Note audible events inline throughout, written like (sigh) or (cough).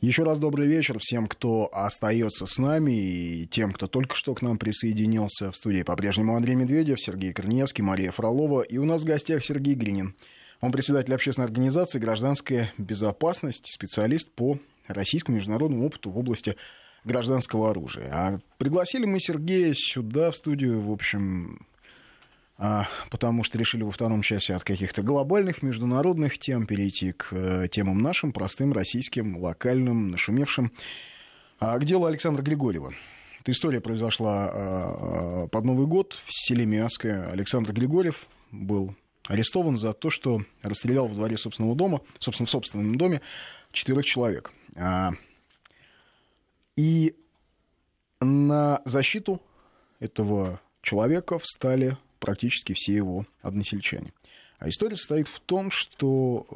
Еще раз добрый вечер всем, кто остается с нами, и тем, кто только что к нам присоединился. В студии по-прежнему Андрей Медведев, Сергей Корнеевский, Мария Фролова. И у нас в гостях Сергей Гринин. Он председатель общественной организации «Гражданская безопасность», специалист по российскому международному опыту в области гражданского оружия. А пригласили мы Сергея сюда, в студию, в общем, потому что решили во втором часе от каких-то глобальных международных тем перейти к э, темам нашим, простым, российским, локальным, нашумевшим. А к делу Александра Григорьева. Эта история произошла а, под Новый год в селе Миасское. Александр Григорьев был арестован за то, что расстрелял в дворе собственного дома, собственно, в собственном доме, четырех человек. И на защиту этого человека встали практически все его односельчане. А история состоит в том, что,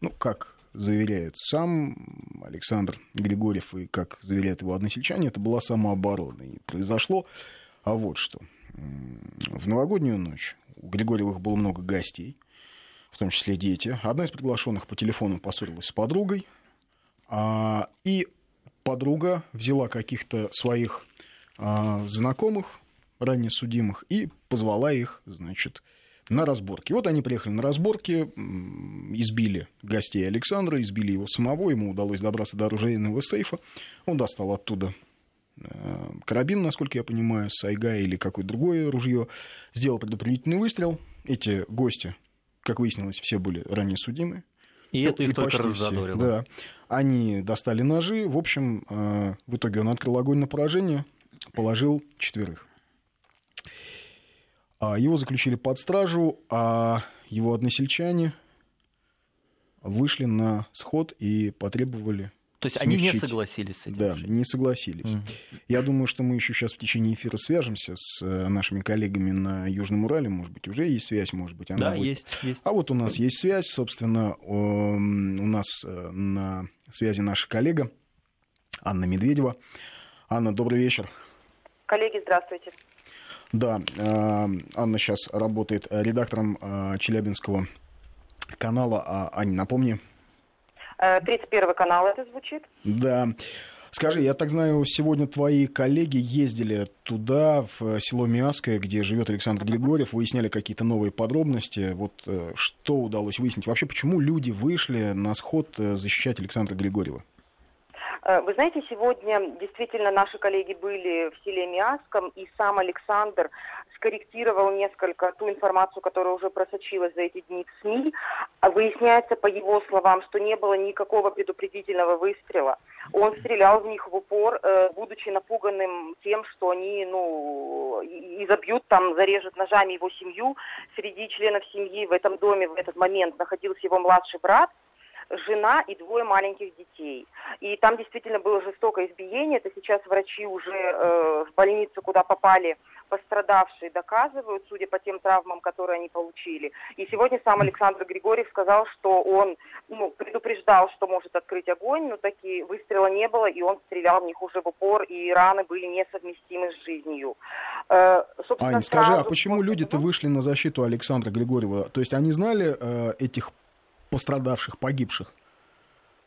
ну, как заверяет сам Александр Григорьев и как заверяют его односельчане, это была самооборона. И произошло, а вот что. В новогоднюю ночь у Григорьевых было много гостей, в том числе дети. Одна из приглашенных по телефону поссорилась с подругой, а, и подруга взяла каких-то своих а, знакомых, ранее судимых, и позвала их, значит, на разборки. Вот они приехали на разборки, избили гостей Александра, избили его самого, ему удалось добраться до оружейного сейфа. Он достал оттуда э, карабин, насколько я понимаю, сайга или какое-то другое ружье, сделал предупредительный выстрел. Эти гости, как выяснилось, все были ранее судимы. И ну, это их и только раззадорило. Все, да. Они достали ножи. В общем, э, в итоге он открыл огонь на поражение, положил четверых. А, его заключили под стражу, а его односельчане вышли на сход и потребовали то есть смягчить. они не согласились с этим? Да, решением. не согласились. Mm. Я думаю, что мы еще сейчас в течение эфира свяжемся с э, нашими коллегами на Южном Урале. Может быть, уже есть связь, может быть, она да, будет. есть, есть. А вот у нас есть связь, собственно, у нас э, на связи наша коллега Анна Медведева. Анна, добрый вечер. Коллеги, здравствуйте. Да, э, Анна сейчас работает редактором э, Челябинского канала. А, Аня, напомни. 31 э, канал это звучит. Да. Скажи, я так знаю, сегодня твои коллеги ездили туда, в село Миасское, где живет Александр Григорьев, выясняли какие-то новые подробности. Вот что удалось выяснить? Вообще, почему люди вышли на сход защищать Александра Григорьева? Э, вы знаете, сегодня действительно наши коллеги были в селе Миаском, и сам Александр скорректировал несколько ту информацию, которая уже просочилась за эти дни в СМИ. А выясняется, по его словам, что не было никакого предупредительного выстрела. Он стрелял в них в упор, э, будучи напуганным тем, что они, ну, изобьют там, зарежут ножами его семью. Среди членов семьи в этом доме в этот момент находился его младший брат, жена и двое маленьких детей. И там действительно было жестокое избиение. Это сейчас врачи уже э, в больницу, куда попали пострадавшие, доказывают, судя по тем травмам, которые они получили. И сегодня сам Александр Григорьев сказал, что он ну, предупреждал, что может открыть огонь, но такие выстрела не было, и он стрелял в них уже в упор, и раны были несовместимы с жизнью. Э, Ань, скажи, а почему люди-то вышли на защиту Александра Григорьева? То есть они знали э, этих пострадавших, погибших?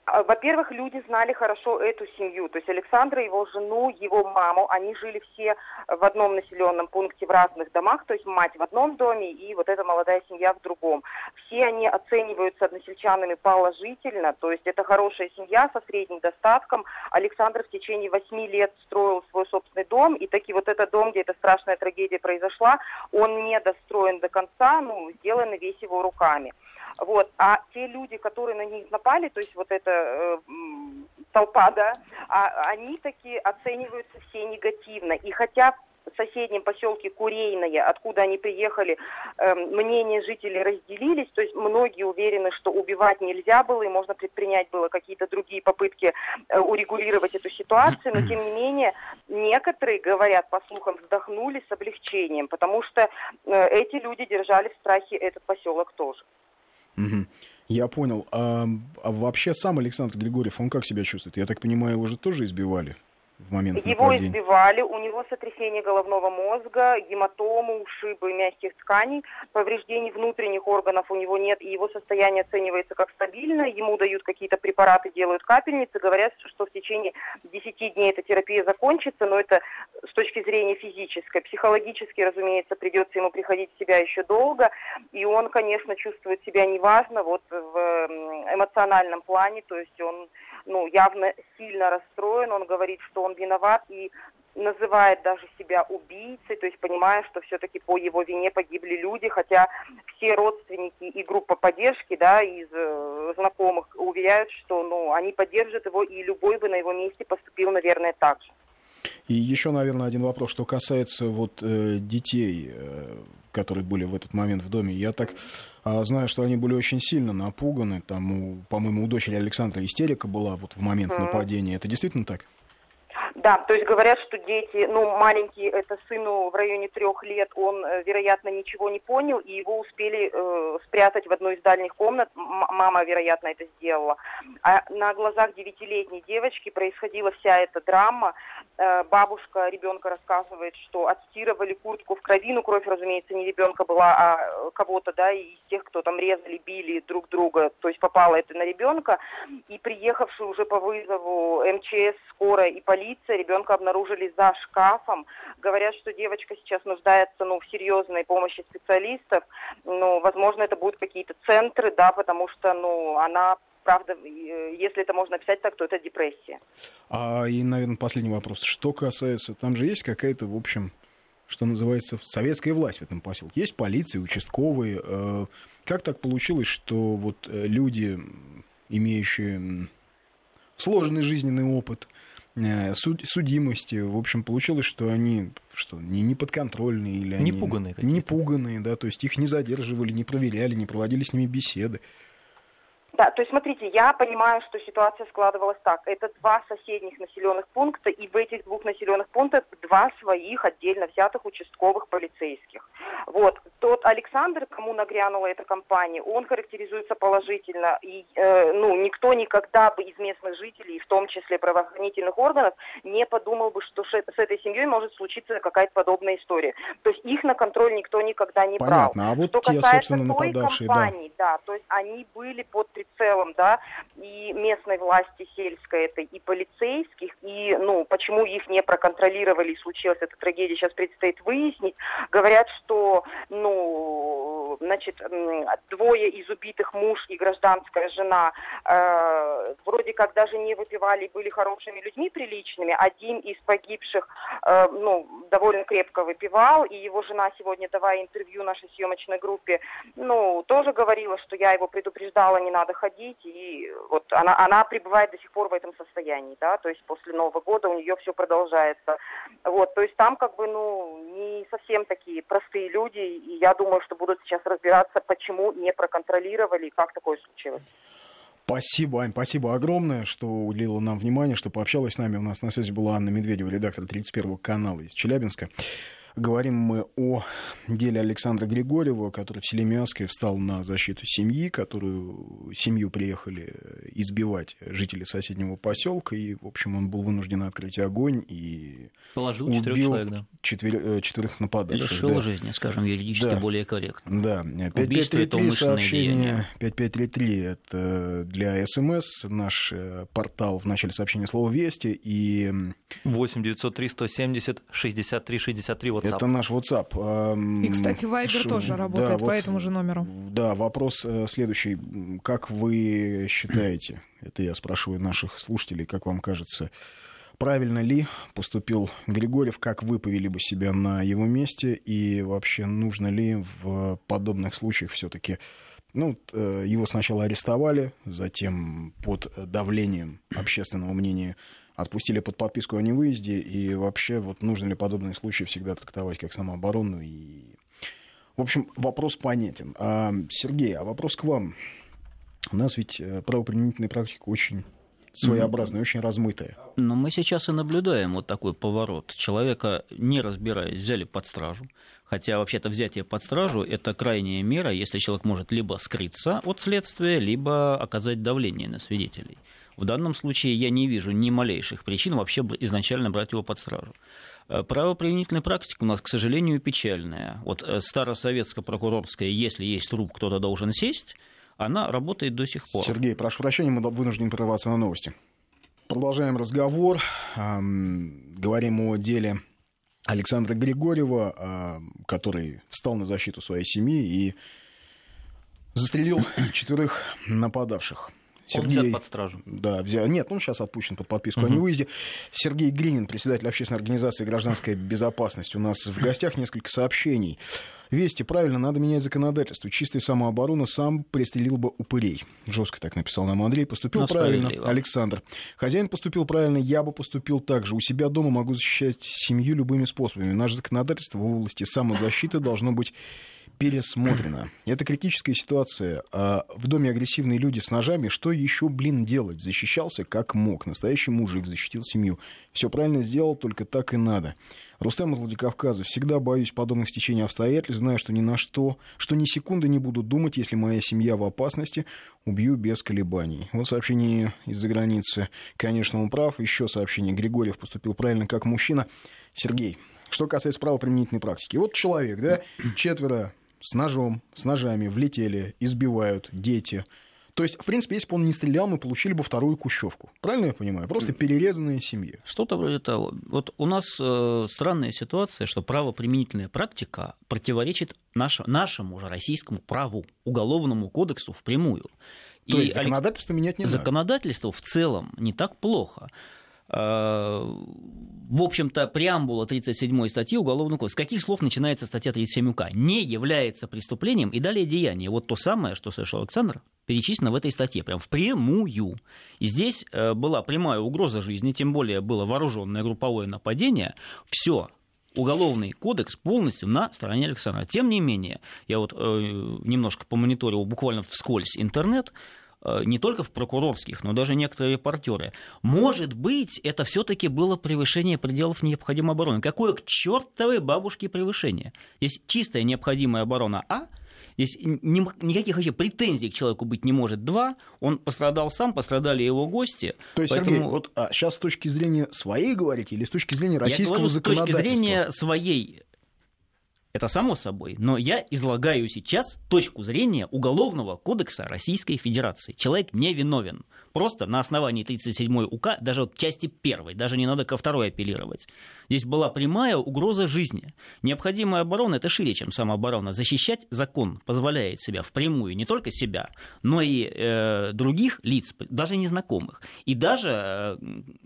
А, во-первых, люди знали хорошо эту семью, то есть Александра, его жену, его маму, они жили все в одном населенном пункте в разных домах, то есть мать в одном доме и вот эта молодая семья в другом. Все они оцениваются односельчанами положительно, то есть это хорошая семья со средним достатком. Александр в течение восьми лет строил свой собственный дом, и таки вот этот дом, где эта страшная трагедия произошла, он не достроен до конца, ну, сделан весь его руками. Вот. А те люди, которые на них напали, то есть вот эта э, толпа, да, а, они такие оцениваются все негативно. И хотя в соседнем поселке Курейное, откуда они приехали, э, мнения жителей разделились, то есть многие уверены, что убивать нельзя было и можно предпринять было какие-то другие попытки э, урегулировать эту ситуацию, но тем не менее некоторые, говорят, по слухам, вздохнули с облегчением, потому что э, эти люди держали в страхе этот поселок тоже. Угу. Я понял. А, а вообще сам Александр Григорьев, он как себя чувствует? Я так понимаю, его же тоже избивали? В момент Его нападения? избивали, у него сотрясение головного мозга, гематомы, ушибы мягких тканей, повреждений внутренних органов у него нет, и его состояние оценивается как стабильное, ему дают какие-то препараты, делают капельницы, говорят, что в течение 10 дней эта терапия закончится, но это с точки зрения физической. Психологически, разумеется, придется ему приходить в себя еще долго, и он, конечно, чувствует себя неважно вот в эмоциональном плане, то есть он ну, явно сильно расстроен, он говорит, что он виноват и называет даже себя убийцей, то есть понимая, что все-таки по его вине погибли люди, хотя все родственники и группа поддержки, да, из э, знакомых уверяют, что, ну, они поддержат его, и любой бы на его месте поступил, наверное, так же. И еще, наверное, один вопрос, что касается вот э, детей, э, которые были в этот момент в доме. Я так а, знаю, что они были очень сильно напуганы. Там, у, по-моему, у дочери Александра истерика была вот в момент mm-hmm. нападения. Это действительно так? Да, то есть говорят, что дети, ну, маленький, это сыну в районе трех лет, он, э, вероятно, ничего не понял, и его успели э, спрятать в одной из дальних комнат. М- мама, вероятно, это сделала. А на глазах девятилетней девочки происходила вся эта драма. Э, бабушка ребенка рассказывает, что отстирывали куртку в крови, ну, кровь, разумеется, не ребенка была, а кого-то, да, из тех, кто там резали, били друг друга, то есть попало это на ребенка. И приехавший уже по вызову МЧС, скорая и полиция, ребенка обнаружили за шкафом. Говорят, что девочка сейчас нуждается ну, в серьезной помощи специалистов. Ну, возможно, это будут какие-то центры, да, потому что ну, она правда, э, если это можно описать так, то это депрессия. А и, наверное, последний вопрос. Что касается, там же есть какая-то, в общем, что называется, советская власть в этом поселке. Есть полиция, участковые. Э, как так получилось, что вот э, люди, имеющие сложный жизненный опыт, суд, судимости. В общем, получилось, что они что, не, не подконтрольные или не они... Пуганные не пуганные, да, то есть их не задерживали, не проверяли, не проводили с ними беседы. Да, то есть смотрите, я понимаю, что ситуация складывалась так. Это два соседних населенных пункта, и в этих двух населенных пунктах два своих отдельно взятых участковых полицейских. Вот. Тот Александр, кому нагрянула эта компания, он характеризуется положительно. И э, ну, никто никогда бы из местных жителей, в том числе правоохранительных органов, не подумал бы, что с этой семьей может случиться какая-то подобная история. То есть их на контроль никто никогда не Понятно. брал. А вот что те, касается той компании, да. да, то есть они были под целом, да, и местной власти сельской это, и полицейских, и, ну, почему их не проконтролировали, и случилась эта трагедия, сейчас предстоит выяснить. Говорят, что, ну, значит, двое из убитых муж и гражданская жена э, вроде как даже не выпивали, были хорошими людьми, приличными. Один из погибших, э, ну, довольно крепко выпивал, и его жена сегодня, давая интервью нашей съемочной группе, ну, тоже говорила, что я его предупреждала, не надо ходить, и вот она, она пребывает до сих пор в этом состоянии, да, то есть после Нового года у нее все продолжается. Вот, то есть там как бы, ну, не совсем такие простые люди, и я думаю, что будут сейчас разбираться, почему не проконтролировали, как такое случилось. Спасибо, Ань, спасибо огромное, что уделила нам внимание, что пообщалась с нами. У нас на связи была Анна Медведева, редактор 31 канала из Челябинска. Говорим мы о деле Александра Григорьева, который в селе Миасское встал на защиту семьи, которую семью приехали избивать жители соседнего поселка, и, в общем, он был вынужден открыть огонь и Положил убил четырех человек, да. четвер... Э, четверых нападавших. Лишил да. жизни, скажем, юридически да. более корректно. Да. 5533 сообщение, 5533 это для СМС, наш э, портал в начале сообщения слова «Вести» и... 8 903 170 63 63 вот WhatsApp. Это наш WhatsApp. И, кстати, Viber Ш... тоже работает да, по вот, этому же номеру. Да, вопрос э, следующий. Как вы считаете, (clears throat) это я спрашиваю наших слушателей, как вам кажется, правильно ли поступил Григорьев, как вы повели бы себя на его месте, и вообще нужно ли в подобных случаях все-таки ну, э, его сначала арестовали, затем под давлением общественного мнения отпустили под подписку о невыезде, и вообще вот нужно ли подобные случаи всегда трактовать как самооборону. И... В общем, вопрос понятен. А, Сергей, а вопрос к вам. У нас ведь э, правоприменительная практика очень своеобразная, mm-hmm. очень размытая. Но мы сейчас и наблюдаем вот такой поворот. Человека, не разбираясь, взяли под стражу. Хотя вообще-то взятие под стражу – это крайняя мера, если человек может либо скрыться от следствия, либо оказать давление на свидетелей. В данном случае я не вижу ни малейших причин вообще изначально брать его под стражу. Э, правоприменительная практика у нас, к сожалению, печальная. Вот э, старосоветская прокурорская, если есть труп, кто-то должен сесть, она работает до сих пор. Сергей, прошу прощения, мы вынуждены прерваться на новости. Продолжаем разговор. Говорим о деле Александра Григорьева, который встал на защиту своей семьи и застрелил (clears throat) четверых нападавших. Сергей, он взят под стражу. Да, взял. Нет, он сейчас отпущен под подписку угу. о невыезде. Сергей Гринин, председатель общественной организации «Гражданская безопасность». У нас в гостях несколько сообщений. Вести, правильно, надо менять законодательство. Чистая самооборона сам пристрелил бы упырей. Жестко так написал нам Андрей. Поступил Но ну, правильно, Александр. Хозяин поступил правильно, я бы поступил так же. У себя дома могу защищать семью любыми способами. Наше законодательство в области самозащиты должно быть пересмотрена. Это критическая ситуация. А в доме агрессивные люди с ножами. Что еще, блин, делать? Защищался как мог. Настоящий мужик защитил семью. Все правильно сделал, только так и надо. Рустам из Владикавказа. Всегда боюсь подобных стечений обстоятельств. Знаю, что ни на что, что ни секунды не буду думать, если моя семья в опасности. Убью без колебаний. Вот сообщение из-за границы. Конечно, он прав. Еще сообщение. Григорьев поступил правильно как мужчина. Сергей, что касается правоприменительной практики. Вот человек, да, четверо с ножом, с ножами влетели, избивают дети. То есть, в принципе, если бы он не стрелял, мы получили бы вторую кущевку. Правильно я понимаю? Просто перерезанные семьи. Что-то вроде того. Вот у нас э, странная ситуация, что правоприменительная практика противоречит наш, нашему же российскому праву, уголовному кодексу впрямую. То И есть законодательство менять не надо. Законодательство в целом не так плохо. Э, в общем-то, преамбула 37 статьи Уголовного кодекса. С каких слов начинается статья 37 УК? Не является преступлением и далее деяние. Вот то самое, что совершил Александр, перечислено в этой статье, прям впрямую. И здесь э, была прямая угроза жизни, тем более было вооруженное групповое нападение. Все, Уголовный кодекс полностью на стороне Александра. Тем не менее, я вот э, немножко помониторил буквально вскользь интернет, не только в прокурорских, но даже некоторые репортеры. Может быть, это все-таки было превышение пределов необходимой обороны. Какое к чертовой бабушке превышение? Есть чистая необходимая оборона А, Здесь никаких вообще претензий к человеку быть не может. Два, он пострадал сам, пострадали его гости. То есть, поэтому... Сергей, вот а сейчас с точки зрения своей говорите или с точки зрения российского Я говорю, законодательства? С точки зрения своей это само собой. Но я излагаю сейчас точку зрения Уголовного кодекса Российской Федерации. Человек не виновен. Просто на основании 37 УК, даже вот части первой, даже не надо ко второй апеллировать. Здесь была прямая угроза жизни. Необходимая оборона – это шире, чем самооборона. Защищать закон позволяет себя впрямую не только себя, но и э, других лиц, даже незнакомых. И даже, э,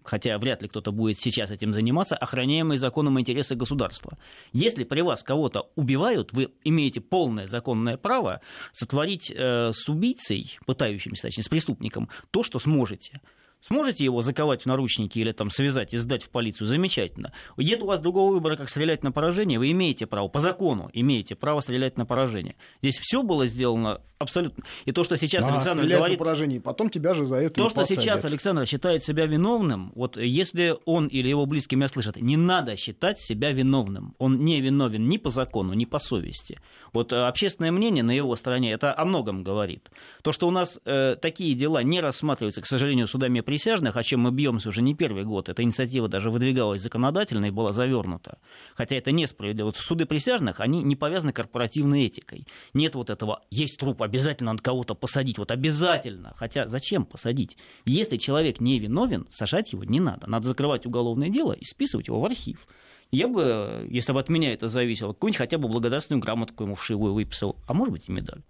хотя вряд ли кто-то будет сейчас этим заниматься, охраняемые законом интересы государства. Если при вас кого-то убивают, вы имеете полное законное право сотворить э, с убийцей, пытающимся, точнее, с преступником, то, что сможете. Сможете его заковать в наручники или там связать и сдать в полицию? Замечательно. Нет у вас другого выбора, как стрелять на поражение, вы имеете право, по закону имеете право стрелять на поражение. Здесь все было сделано абсолютно. И то, что сейчас а, Александр говорит... на поражение, потом тебя же за это То, что посадят. сейчас Александр считает себя виновным, вот если он или его близкие меня слышат, не надо считать себя виновным. Он не виновен ни по закону, ни по совести. Вот э, общественное мнение на его стороне это о многом говорит. То, что у нас э, такие дела не рассматриваются, к сожалению, судами присяжных, о чем мы бьемся уже не первый год, эта инициатива даже выдвигалась законодательно и была завернута. Хотя это несправедливо. Суды присяжных, они не повязаны корпоративной этикой. Нет вот этого, есть труп, обязательно надо кого-то посадить, вот обязательно. Хотя зачем посадить? Если человек не виновен, сажать его не надо. Надо закрывать уголовное дело и списывать его в архив я бы, если бы от меня это зависело, какую-нибудь хотя бы благодарственную грамотку ему вшивую выписал, а может быть и медаль.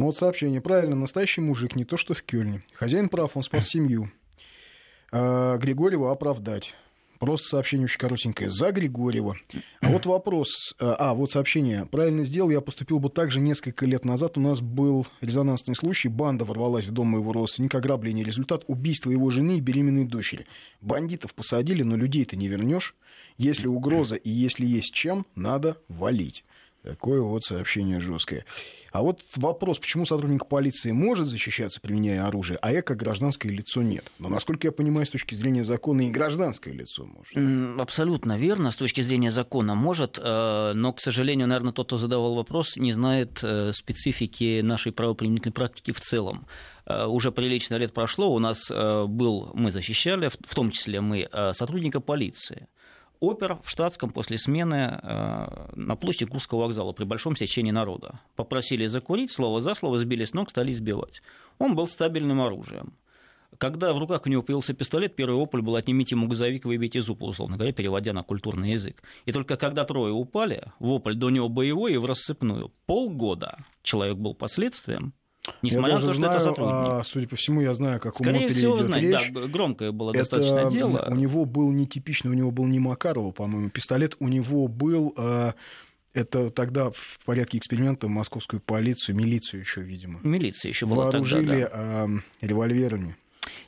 Вот сообщение. Правильно, настоящий мужик, не то что в Кёльне. Хозяин прав, он спас семью. А, Григорьева оправдать. Просто сообщение очень коротенькое. За Григорьева. А вот вопрос. Э, а, вот сообщение. Правильно сделал, я поступил бы так же несколько лет назад. У нас был резонансный случай. Банда ворвалась в дом моего родственника. Ограбление. Результат убийства его жены и беременной дочери. Бандитов посадили, но людей ты не вернешь. Если угроза и если есть чем, надо валить. Такое вот сообщение жесткое. А вот вопрос, почему сотрудник полиции может защищаться, применяя оружие, а я как гражданское лицо нет? Но, насколько я понимаю, с точки зрения закона и гражданское лицо может. Абсолютно верно, с точки зрения закона может, э, но, к сожалению, наверное, тот, кто задавал вопрос, не знает э, специфики нашей правоприменительной практики в целом э, уже прилично лет прошло, у нас был, мы защищали, в том числе мы, сотрудника полиции опер в штатском после смены э, на площади Курского вокзала при большом сечении народа. Попросили закурить, слово за слово, сбили с ног, стали избивать. Он был стабильным оружием. Когда в руках у него появился пистолет, первый вопль был «отнимите ему газовик, выбейте зубы», условно говоря, переводя на культурный язык. И только когда трое упали, вопль до него боевой и в рассыпную. Полгода человек был последствием, Несмотря я на то, что знаю, это сотрудник. А, судя по всему, я знаю, как Скорее у всего, идет знать, речь. да, громкое было это, достаточно дело. У него был нетипичный, у него был не Макарова, по-моему, пистолет, у него был... А, это тогда в порядке эксперимента московскую полицию, милицию еще, видимо. Милиция еще была Вооружили тогда, да. револьверами.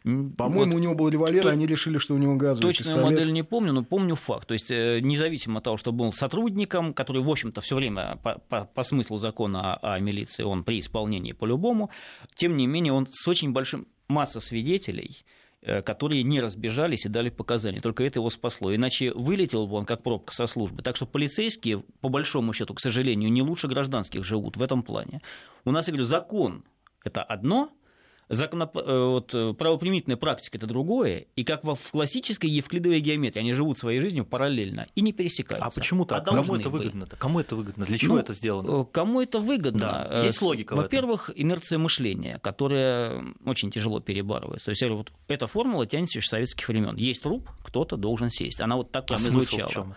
По-моему, вот, у него был револьвер, то, они решили, что у него газовый Точную пистолет. модель не помню, но помню факт. То есть, э, независимо от того, что был сотрудником, который, в общем-то, все время по, по, по смыслу закона о, о милиции, он при исполнении по-любому, тем не менее, он с очень большим... Масса свидетелей, э, которые не разбежались и дали показания. Только это его спасло. Иначе вылетел бы он как пробка со службы. Так что полицейские, по большому счету, к сожалению, не лучше гражданских живут в этом плане. У нас, я говорю, закон – это одно – Законоп... Э, вот, э, правоприменительная практика – это другое, и как в классической евклидовой геометрии, они живут своей жизнью параллельно и не пересекаются. А почему так? А кому это выгодно-то? Кому это выгодно? Для чего ну, это сделано? Э, кому это выгодно? Да. Есть логика Во-первых, инерция мышления, которая очень тяжело перебарывается. То есть вот эта формула тянется еще с советских времен. Есть труп, кто-то должен сесть. Она вот так а прям звучала. В чем?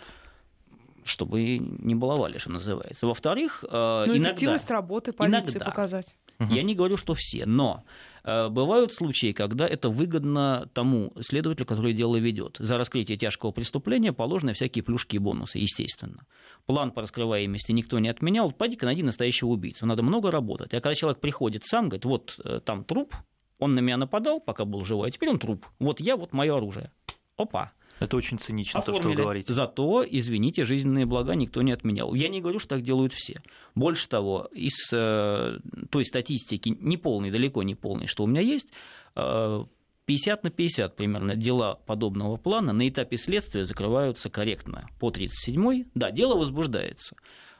чтобы не баловали, что называется. Во-вторых, ну, иногда... эффективность работы полиции иногда, показать. Я не говорю, что все, но Э, бывают случаи, когда это выгодно тому следователю, который дело ведет. За раскрытие тяжкого преступления положены всякие плюшки и бонусы, естественно. План по раскрываемости никто не отменял. Пойди-ка найди настоящего убийцу. Надо много работать. А когда человек приходит сам, говорит, вот э, там труп, он на меня нападал, пока был живой, а теперь он труп. Вот я, вот мое оружие. Опа. Это очень цинично, Оформили. то, что вы говорите. Зато, извините, жизненные блага никто не отменял. Я не говорю, что так делают все. Больше того, из э, той статистики, неполной, далеко не полной, что у меня есть, э, 50 на 50 примерно дела подобного плана на этапе следствия закрываются корректно. По 37-й, да, дело возбуждается.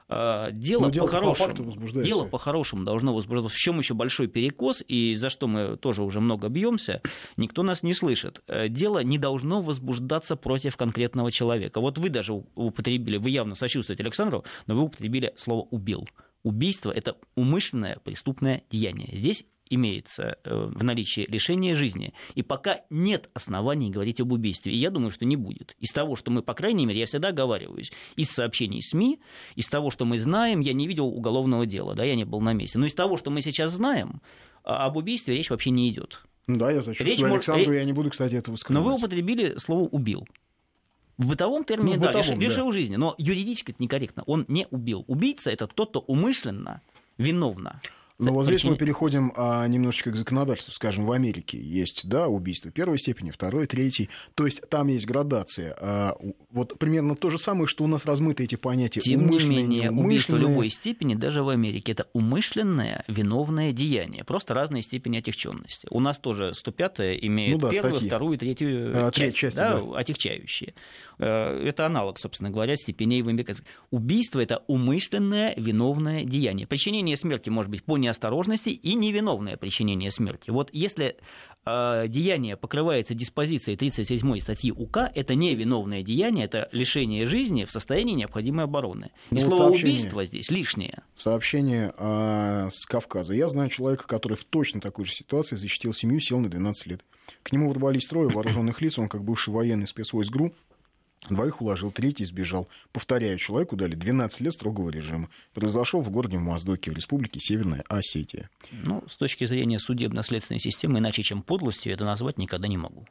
А, дело, дело по-хорошему, по дело по-хорошему должно возбуждаться. В чем еще большой перекос, и за что мы тоже уже много бьемся, никто нас не слышит. Э, дело не должно возбуждаться против конкретного человека. Вот вы даже употребили, вы явно сочувствуете Александру, но вы употребили слово «убил». Убийство – это умышленное преступное деяние. Здесь имеется э, в наличии лишение жизни. И пока нет оснований говорить об убийстве. И я думаю, что не будет. Из того, что мы, по крайней мере, я всегда оговариваюсь, из сообщений СМИ, из того, что мы знаем, я не видел уголовного дела, да, я не был на месте. Но из того, что мы сейчас знаем, а, об убийстве речь вообще не идет. Ну да, я сочувствую речь Александру, может... я не буду, кстати, этого скрывать. Но вы употребили слово «убил». В бытовом термине, ну, в бытовом, да, лишил да. жизни, но юридически это некорректно. Он не убил. Убийца – это тот, кто умышленно, виновно но вот здесь мы переходим а, немножечко к законодательству. Скажем, в Америке есть да, убийство первой степени, второй, третьей. То есть там есть градация. А, вот примерно то же самое, что у нас размыты эти понятия. Тем не менее, убийство любой степени, даже в Америке, это умышленное виновное деяние. Просто разные степени отягченности. У нас тоже 105 имеет ну, да, первую, статьи. вторую, третью а, часть, части, да, да. отягчающие. Э, это аналог, собственно говоря, степеней в американском. Убийство – это умышленное виновное деяние. Причинение смерти может быть по неосторожности и невиновное причинение смерти. Вот если э, деяние покрывается диспозицией 37 статьи УК, это невиновное деяние, это лишение жизни в состоянии необходимой обороны. И ну, слово убийство здесь лишнее. Сообщение э, с Кавказа. Я знаю человека, который в точно такой же ситуации защитил семью, сел на 12 лет. К нему ворвались трое вооруженных лиц, он как бывший военный спецвойск ГРУ, Двоих уложил, третий сбежал. Повторяю, человеку дали 12 лет строгого режима. Произошел в городе Моздоке, в республике Северная Осетия. Ну, с точки зрения судебно-следственной системы, иначе чем подлостью, это назвать никогда не могу.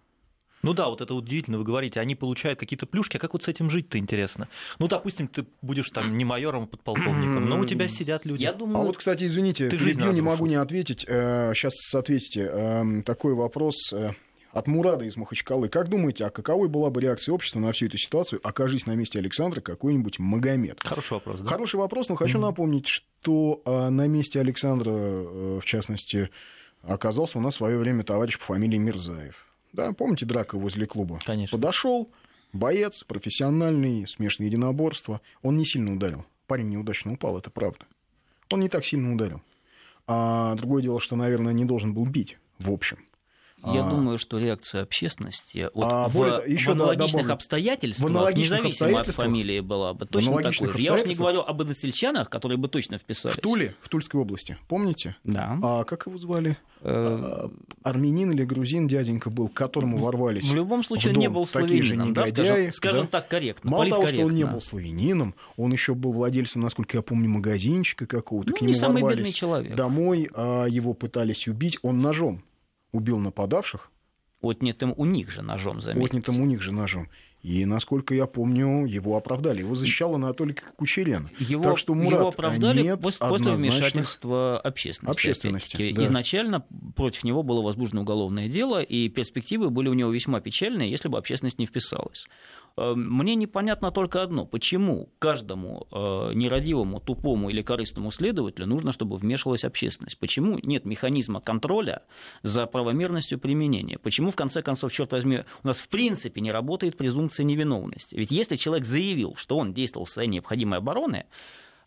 Ну да, вот это удивительно, вы говорите, они получают какие-то плюшки, а как вот с этим жить-то интересно? Ну, допустим, ты будешь там не майором, а подполковником, но у тебя сидят люди. Я думаю, а вот, кстати, извините, ты перебью, не могу не ответить. Сейчас э, ответите. Эм, такой вопрос. Э, от Мурада из Махачкалы. Как думаете, а каковой была бы реакция общества на всю эту ситуацию, окажись на месте Александра какой-нибудь Магомед? Хороший вопрос, да? Хороший вопрос, но хочу mm-hmm. напомнить, что а, на месте Александра, а, в частности, оказался у нас в свое время товарищ по фамилии Мирзаев. Да, помните драка возле клуба? Конечно. Подошел, боец, профессиональный, смешанное единоборство. Он не сильно ударил. Парень неудачно упал, это правда. Он не так сильно ударил. А другое дело, что, наверное, не должен был бить, в общем. Я а... думаю, что реакция общественности вот а, в, еще в аналогичных добавлю, обстоятельствах, в аналогичных независимо от фамилии, была бы точно такой же. Я уж не говорю об односельчанах, которые бы точно вписались. В Туле, в Тульской области, помните? Да. А как его звали? Э, а, армянин или грузин дяденька был, к которому ворвались. В любом случае он не был славянином, да, скажем, скажем да? так корректно. Мало того, что он не был славянином, он еще был владельцем, насколько я помню, магазинчика какого-то. Ну, к нему не самый бедный человек. Домой а его пытались убить, он ножом убил нападавших отнятым у них же ножом, заметьте. Отнятым у них же ножом. И, насколько я помню, его оправдали. Его защищал Анатолий Кучерен. Его, так что, Мурат, его оправдали нет после, после вмешательства общественности. общественности да. Изначально против него было возбуждено уголовное дело, и перспективы были у него весьма печальные, если бы общественность не вписалась. Эм, мне непонятно только одно, почему каждому э, нерадивому, тупому или корыстному следователю нужно, чтобы вмешивалась общественность? Почему нет механизма контроля за правомерностью применения? Почему, в конце концов, черт возьми, у нас в принципе не работает презумпция невиновности? Ведь если человек заявил, что он действовал в состоянии необходимой обороны,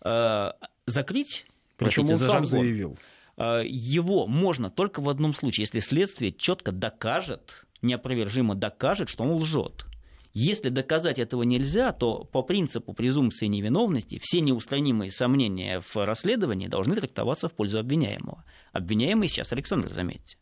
э, закрыть, Причем он за сам жаргон, заявил. Э, его можно только в одном случае, если следствие четко докажет, неопровержимо докажет, что он лжет. Если доказать этого нельзя, то по принципу презумпции невиновности все неустранимые сомнения в расследовании должны трактоваться в пользу обвиняемого. Обвиняемый сейчас Александр, заметьте.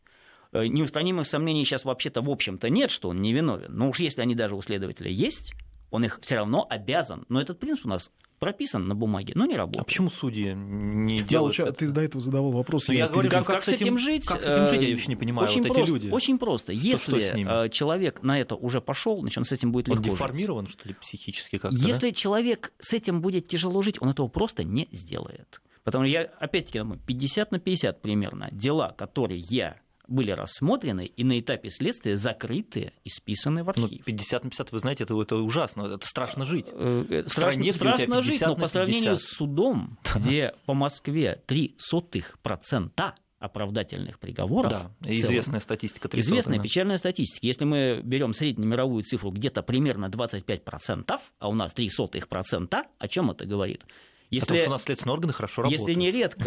Э, неустранимых сомнений сейчас вообще-то в общем-то нет, что он невиновен. Но уж если они даже у следователя есть, он их все равно обязан. Но этот принцип у нас прописан на бумаге, но не работает. А почему судьи не делают да, Ты до этого задавал вопрос. Ну, я, я говорю, как, как, с этим жить? Как с этим жить, я вообще не понимаю. Очень вот просто, эти люди. Очень просто. Что, Если что человек на это уже пошел, значит, он с этим будет он легко деформирован, жить. что ли, психически как-то? Если да? человек с этим будет тяжело жить, он этого просто не сделает. Потому что я, опять-таки, думаю, 50 на 50 примерно дела, которые я были рассмотрены и на этапе следствия закрыты и списаны в ну, архив. Ну, 50 на 50, вы знаете, это, это ужасно, это страшно жить. Э, э, страшно, страшно жить, но по сравнению с судом, где по Москве 0,03% оправдательных приговоров. Да, известная статистика. 300, известная да. печальная статистика. Если мы берем среднюю мировую цифру где-то примерно 25%, а у нас 0,03%, о чем это говорит? Если, Потому что у нас следственные органы хорошо работают. Если нередко...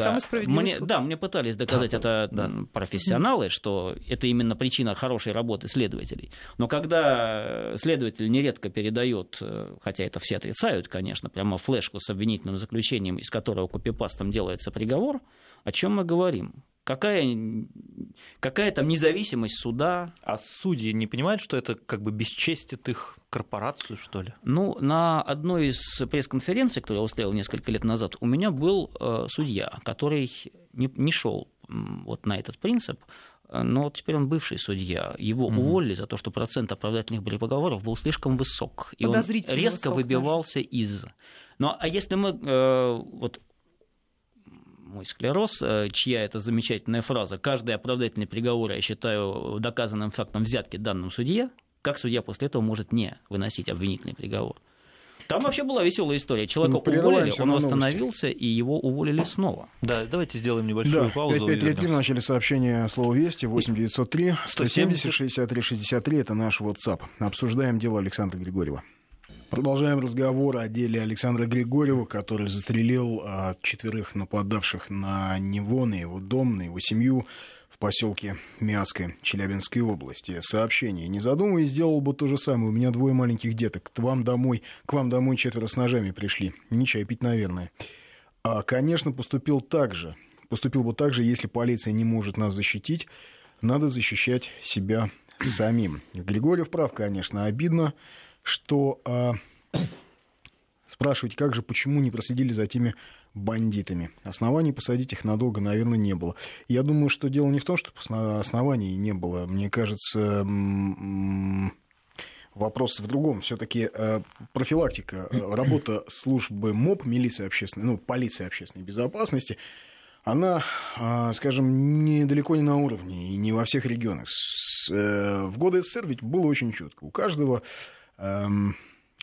Мне, да, мне пытались доказать да, это да. профессионалы, что это именно причина хорошей работы следователей. Но когда следователь нередко передает, э, хотя это все отрицают, конечно, прямо флешку с обвинительным заключением, из которого копипастом делается приговор, о чем мы говорим? Какая, какая там независимость суда? А судьи не понимают, что это как бы бесчестит их корпорацию, что ли? Ну, на одной из пресс-конференций, которую я устроил несколько лет назад, у меня был э, судья, который не, не шел вот на этот принцип, но вот теперь он бывший судья. Его угу. уволили за то, что процент оправдательных приговоров был слишком высок. И он резко высок, выбивался даже. из. Ну, а если мы э, вот мой склероз, э, чья это замечательная фраза, каждый оправдательный приговор я считаю доказанным фактом взятки данным судье, как судья после этого может не выносить обвинительный приговор? Там вообще была веселая история. Человека ну, уволили, он восстановился, и его уволили снова. Да, давайте сделаем небольшую да, паузу. 5533 в начале сообщения слово «Вести», 8903 170 63 63, это наш WhatsApp. Обсуждаем дело Александра Григорьева. Продолжаем разговор о деле Александра Григорьева, который застрелил а, четверых нападавших на него, на его дом, на его семью в поселке Мяской Челябинской области. Сообщение. Не задумываясь, сделал бы то же самое. У меня двое маленьких деток. К вам домой, к вам домой четверо с ножами пришли. Не чай пить, наверное. А, конечно, поступил так же. Поступил бы так же, если полиция не может нас защитить. Надо защищать себя самим. Григорьев прав, конечно, обидно что (coughs) э, спрашиваете, как же, почему не проследили за этими бандитами. Оснований посадить их надолго, наверное, не было. Я думаю, что дело не в том, что оснований не было. Мне кажется, вопрос в другом. Все-таки э, профилактика, э, (coughs) работа службы МОП, милиции общественной, ну, полиции общественной безопасности, она, а, скажем, недалеко не на уровне и не во всех регионах. Э, в годы СССР ведь было очень четко. У каждого Um,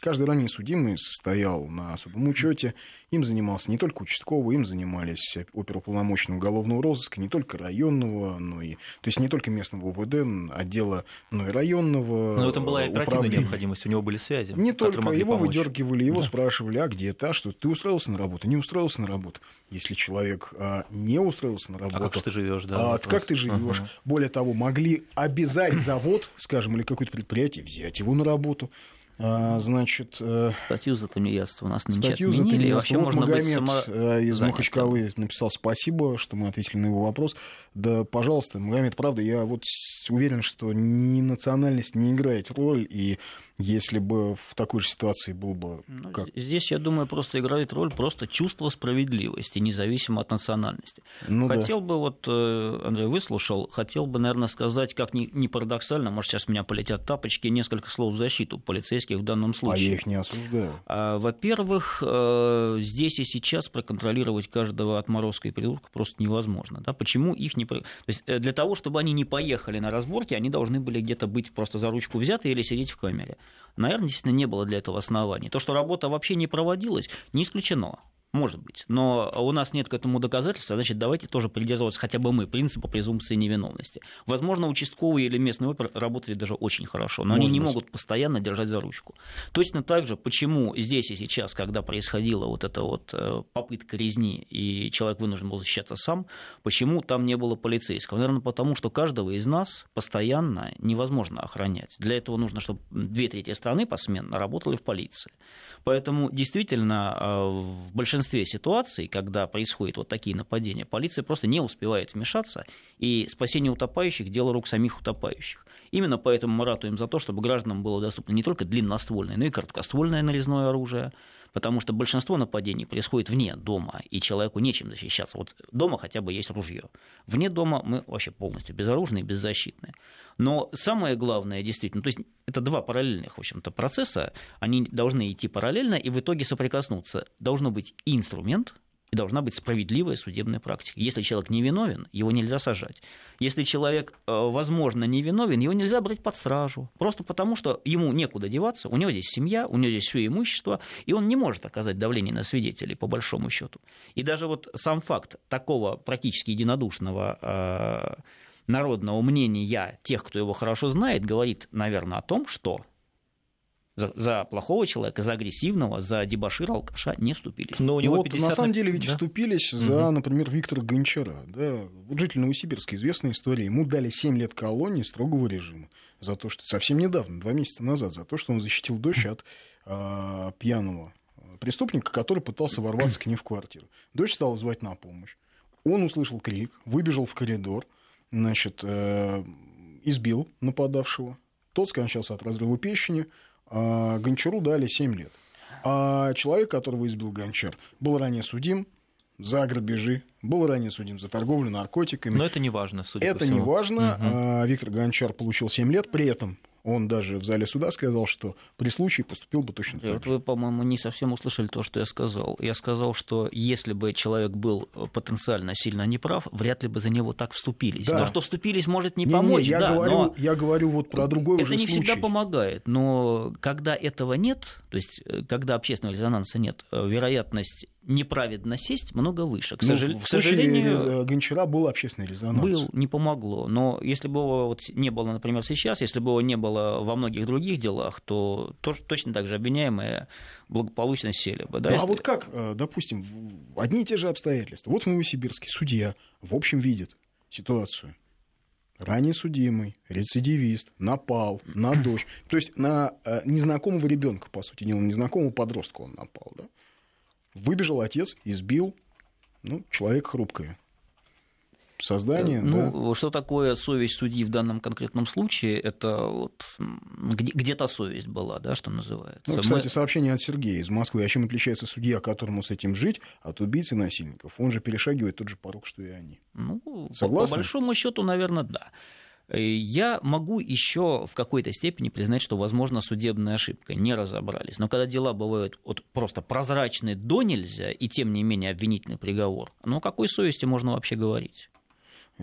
Каждый ранее судимый состоял на особом учете. Им занимался не только участковый, им занимались оперуполномоченного уголовного розыска, не только районного, но и, то есть не только местного УВД, отдела, но и районного. Но в этом была и оперативная необходимость, у него были связи. Не только, его помочь. выдергивали, его да. спрашивали, а где ты, а что, ты устроился на работу, не устроился на работу. Если человек а, не устроился на работу... А как ты живешь, да? А, как ты живешь? Угу. Более того, могли обязать завод, скажем, или какое-то предприятие взять его на работу. А, значит... Э, статью за тунеядство у нас нынче Статью отменили, за тунеядство. Вообще вот можно Магомед быть само... Э, из Махачкалы написал спасибо, что мы ответили на его вопрос. Да, пожалуйста, Магомед, правда, я вот уверен, что ни национальность не играет роль, и если бы в такой же ситуации был бы... Ну, как... Здесь, я думаю, просто играет роль просто чувство справедливости, независимо от национальности. Ну, хотел да. бы, вот э, Андрей выслушал, хотел бы, наверное, сказать, как ни, ни парадоксально, может, сейчас меня полетят тапочки, несколько слов в защиту полицейских в данном случае. А я их не осуждаю. А, во-первых, э, здесь и сейчас проконтролировать каждого отморозка и придурка просто невозможно. Да? Почему их не... То есть э, для того, чтобы они не поехали на разборки, они должны были где-то быть просто за ручку взяты или сидеть в камере наверное, действительно не было для этого оснований. То, что работа вообще не проводилась, не исключено. Может быть. Но у нас нет к этому доказательства, значит, давайте тоже придерживаться хотя бы мы принципа презумпции невиновности. Возможно, участковые или местные опер работали даже очень хорошо, но Может они не быть. могут постоянно держать за ручку. Точно так же, почему здесь и сейчас, когда происходила вот эта вот э, попытка резни, и человек вынужден был защищаться сам, почему там не было полицейского? Наверное, потому что каждого из нас постоянно невозможно охранять. Для этого нужно, чтобы две трети страны посменно работали в полиции. Поэтому действительно э, в большинстве ситуаций, когда происходят вот такие нападения, полиция просто не успевает вмешаться, и спасение утопающих – дело рук самих утопающих. Именно поэтому мы ратуем за то, чтобы гражданам было доступно не только длинноствольное, но и короткоствольное нарезное оружие, потому что большинство нападений происходит вне дома, и человеку нечем защищаться. Вот дома хотя бы есть ружье. Вне дома мы вообще полностью безоружные, беззащитные. Но самое главное, действительно, то есть это два параллельных, в общем-то, процесса, они должны идти параллельно и в итоге соприкоснуться. Должно быть инструмент, и должна быть справедливая судебная практика. Если человек не виновен, его нельзя сажать. Если человек, э, возможно, не виновен, его нельзя брать под стражу. Просто потому, что ему некуда деваться, у него здесь семья, у него здесь все имущество, и он не может оказать давление на свидетелей, по большому счету. И даже вот сам факт такого практически единодушного э, народного мнения тех, кто его хорошо знает, говорит, наверное, о том, что за, за плохого человека, за агрессивного, за дебашира, алкаша не вступились. Но у него вот, на самом деле ведь да? вступились за, например, Виктора Гончара. Да? Вот житель Новосибирска, известная история. Ему дали 7 лет колонии строгого режима за то, что совсем недавно, два месяца назад, за то, что он защитил дочь от э, пьяного преступника, который пытался ворваться к ней в квартиру. Дочь стала звать на помощь. Он услышал крик, выбежал в коридор, значит, э, избил нападавшего. Тот скончался от разрыва печени, а Гончару дали 7 лет. А человек, которого избил Гончар, был ранее судим за грабежи, был ранее судим за торговлю наркотиками. Но это не важно, судя Это по всему. не важно. Угу. Виктор Гончар получил 7 лет, при этом он даже в зале суда сказал, что при случае поступил бы точно так же. Вы, по-моему, не совсем услышали то, что я сказал. Я сказал, что если бы человек был потенциально сильно неправ, вряд ли бы за него так вступились. Да. То, что вступились, может не, не помочь. Не, я, да, говорю, но я говорю вот про другой Это уже не случай. всегда помогает, но когда этого нет, то есть э, когда общественного резонанса нет, э, вероятность неправедно сесть много выше. К, ну, сожал... к сожалению, Гончара был общественный резонанс. Был, не помогло. Но если бы его вот не было, например, сейчас, если бы его не было во многих других делах, то тоже, точно так же обвиняемые благополучно сели бы. Да, ну, если... А вот как, э, допустим, одни и те же обстоятельства. Вот в Новосибирске судья в общем видит ситуацию. Ранее судимый, рецидивист, напал на дочь. То есть на э, незнакомого ребенка, по сути, не на незнакомого подростка он напал. Да? Выбежал отец, избил. Ну, человек хрупкое создание. Ну, да. что такое совесть судьи в данном конкретном случае? Это вот где-то совесть была, да, что называется. Ну, кстати, Мы... сообщение от Сергея из Москвы. А чем отличается судья, которому с этим жить, от убийц и насильников? Он же перешагивает тот же порог, что и они. Ну, Согласны? по большому счету, наверное, да. Э, я могу еще в какой-то степени признать, что, возможно, судебная ошибка, не разобрались. Но когда дела бывают вот просто прозрачны до нельзя, и тем не менее обвинительный приговор, ну о какой совести можно вообще говорить?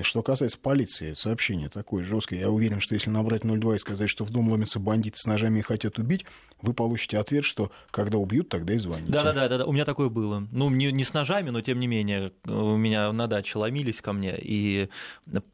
Что касается полиции, сообщение такое жесткое. Я уверен, что если набрать 02 и сказать, что в дом ломятся бандиты с ножами и хотят убить, вы получите ответ, что когда убьют, тогда и звоните. Да, да, да, да, у меня такое было. Ну, не, не с ножами, но тем не менее, у меня на даче ломились ко мне, и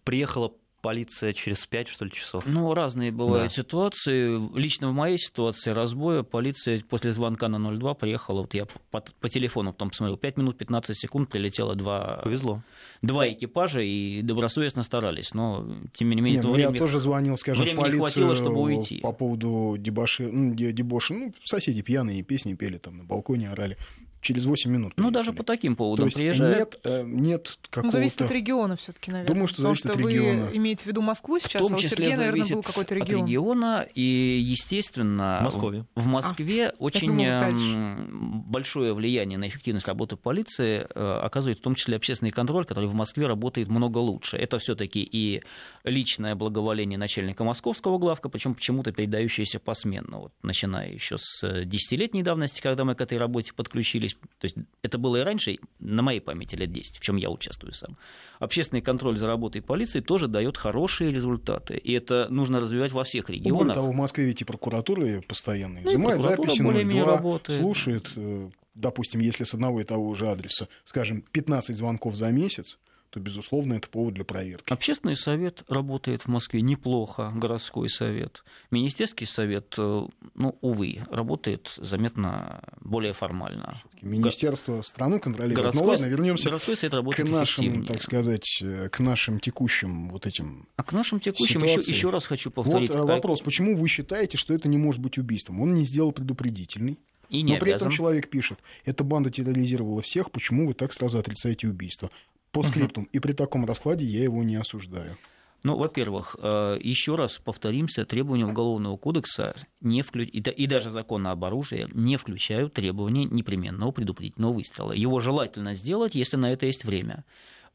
приехала полиция через 5, что ли, часов. Ну, разные бывают да. ситуации. Лично в моей ситуации разбоя полиция после звонка на 02 приехала, вот я по, по телефону потом посмотрел, 5 минут 15 секунд прилетело два... Повезло. Два экипажа и добросовестно старались, но тем не менее... Не, ну, время... Я тоже звонил, скажем, времени в полицию хватило, чтобы уйти. по поводу дебоши, ну, дебоши, ну, соседи пьяные песни пели, там на балконе орали через 8 минут. Ну, даже по таким поводам То есть приезжает. Нет, э, нет какого-то... Ну, зависит от региона все таки наверное. Думаю, что зависит Потому от региона. вы имеете в виду Москву сейчас, в том а у числе Сергея, наверное, зависит был какой-то регион. от региона, и, естественно, Москве. в Москве а, очень думала, большое влияние на эффективность работы полиции э, оказывает в том числе общественный контроль, который в Москве работает много лучше. Это все таки и личное благоволение начальника московского главка, причем почему-то передающееся посменно, вот, начиная еще с десятилетней давности, когда мы к этой работе подключились. То есть это было и раньше, на моей памяти лет 10, в чем я участвую сам. Общественный контроль за работой полиции тоже дает хорошие результаты. И это нужно развивать во всех регионах. Более того, в Москве ведь и прокуратура постоянно ну, изымает записи, 02, работает. слушает, э, допустим, если с одного и того же адреса, скажем, 15 звонков за месяц, то, безусловно, это повод для проверки. Общественный совет работает в Москве неплохо, городской совет. Министерский совет, э, ну, увы, работает заметно более формально. Министерство страну контролирует. Городской, ну ладно, вернемся городской совет работает к нашим, так сказать, э, к нашим текущим вот этим А к нашим текущим еще, еще раз хочу повторить. Вот э, вопрос, почему вы считаете, что это не может быть убийством? Он не сделал предупредительный. И не Но при этом человек пишет, эта банда терроризировала всех, почему вы так сразу отрицаете убийство? По скриптум. Угу. И при таком раскладе я его не осуждаю. Ну, во-первых, э, еще раз повторимся, требования Уголовного кодекса не вклю... и даже закона об оружии не включают требования непременного предупредительного выстрела. Его желательно сделать, если на это есть время.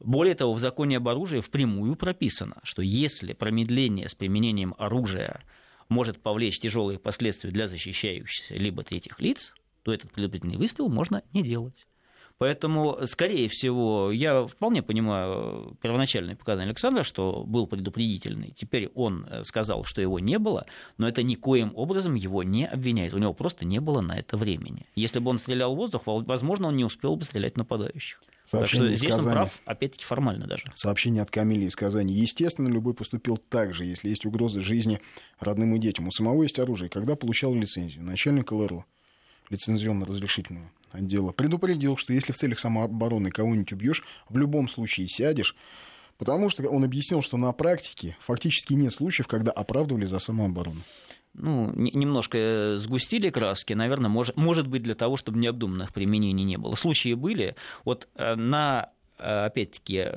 Более того, в законе об оружии впрямую прописано, что если промедление с применением оружия может повлечь тяжелые последствия для защищающихся либо третьих лиц, то этот предупредительный выстрел можно не делать. Поэтому, скорее всего, я вполне понимаю первоначальные показания Александра, что был предупредительный. Теперь он э, сказал, что его не было, но это никоим образом его не обвиняет. У него просто не было на это времени. Если бы он стрелял в воздух, возможно, он не успел бы стрелять нападающих. Сообщение так что здесь он прав, опять-таки, формально даже. Сообщение от Камили из Казани. Естественно, любой поступил так же, если есть угроза жизни родным и детям. У самого есть оружие. Когда получал лицензию? Начальник ЛРО лицензионно-разрешительного отдела, предупредил, что если в целях самообороны кого-нибудь убьешь, в любом случае сядешь, потому что он объяснил, что на практике фактически нет случаев, когда оправдывали за самооборону. Ну, немножко э, сгустили краски, наверное, может, может быть для того, чтобы необдуманных применений не было. Случаи были. Вот э, на э, опять-таки,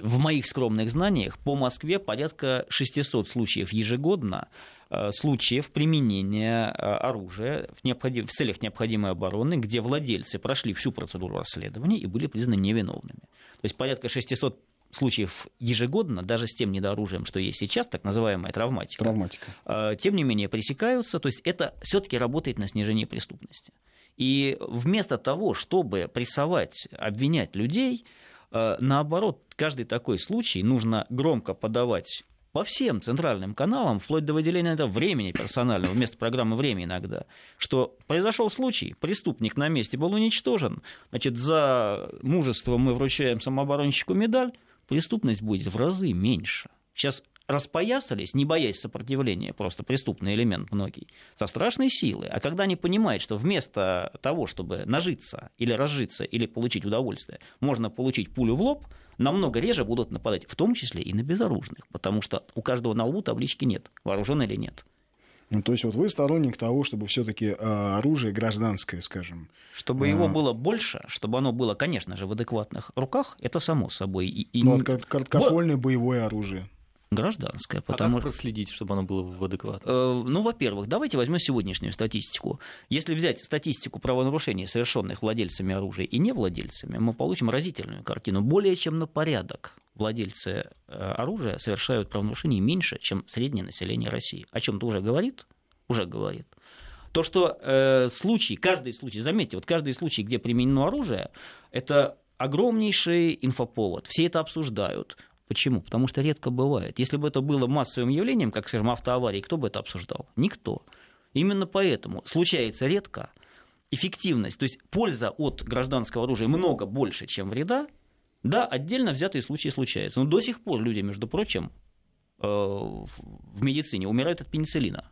в моих скромных знаниях, по Москве порядка 600 случаев ежегодно случаев применения э, оружия в, необходим... в целях необходимой обороны, где владельцы прошли всю процедуру расследования и были признаны невиновными. То есть порядка 600 случаев ежегодно, даже с тем недооружием, что есть сейчас, так называемая травматика, травматика. Э, тем не менее пресекаются. То есть это все-таки работает на снижение преступности. И вместо того, чтобы прессовать, обвинять людей, наоборот, каждый такой случай нужно громко подавать по всем центральным каналам, вплоть до выделения этого времени персонального, вместо программы «Время» иногда, что произошел случай, преступник на месте был уничтожен, значит, за мужество мы вручаем самооборонщику медаль, преступность будет в разы меньше. Сейчас распоясались, не боясь сопротивления, просто преступный элемент многие, со страшной силой. А когда они понимают, что вместо того, чтобы нажиться или разжиться, или получить удовольствие, можно получить пулю в лоб – намного реже будут нападать, в том числе и на безоружных, потому что у каждого на лбу таблички нет, вооружен или нет. Ну, то есть вот вы сторонник того, чтобы все-таки а, оружие гражданское, скажем. Чтобы а... его было больше, чтобы оно было, конечно же, в адекватных руках, это само собой. И, и... Ну, вот короткоствольное Бо... боевое оружие. Гражданское, А потому как проследить, чтобы оно было в адекватно? Э, Ну, во-первых, давайте возьмем сегодняшнюю статистику. Если взять статистику правонарушений, совершенных владельцами оружия и не владельцами, мы получим разительную картину. Более чем на порядок владельцы э, оружия совершают правонарушений меньше, чем среднее население России. О чем-то уже говорит? Уже говорит. То, что э, случай, каждый случай, заметьте, вот каждый случай, где применено оружие, это огромнейший инфоповод. Все это обсуждают. Почему? Потому что редко бывает. Если бы это было массовым явлением, как, скажем, автоаварии, кто бы это обсуждал? Никто. Именно поэтому случается редко. Эффективность, то есть польза от гражданского оружия много больше, чем вреда. Да, отдельно взятые случаи случаются. Но до сих пор люди, между прочим, э, в медицине умирают от пенициллина.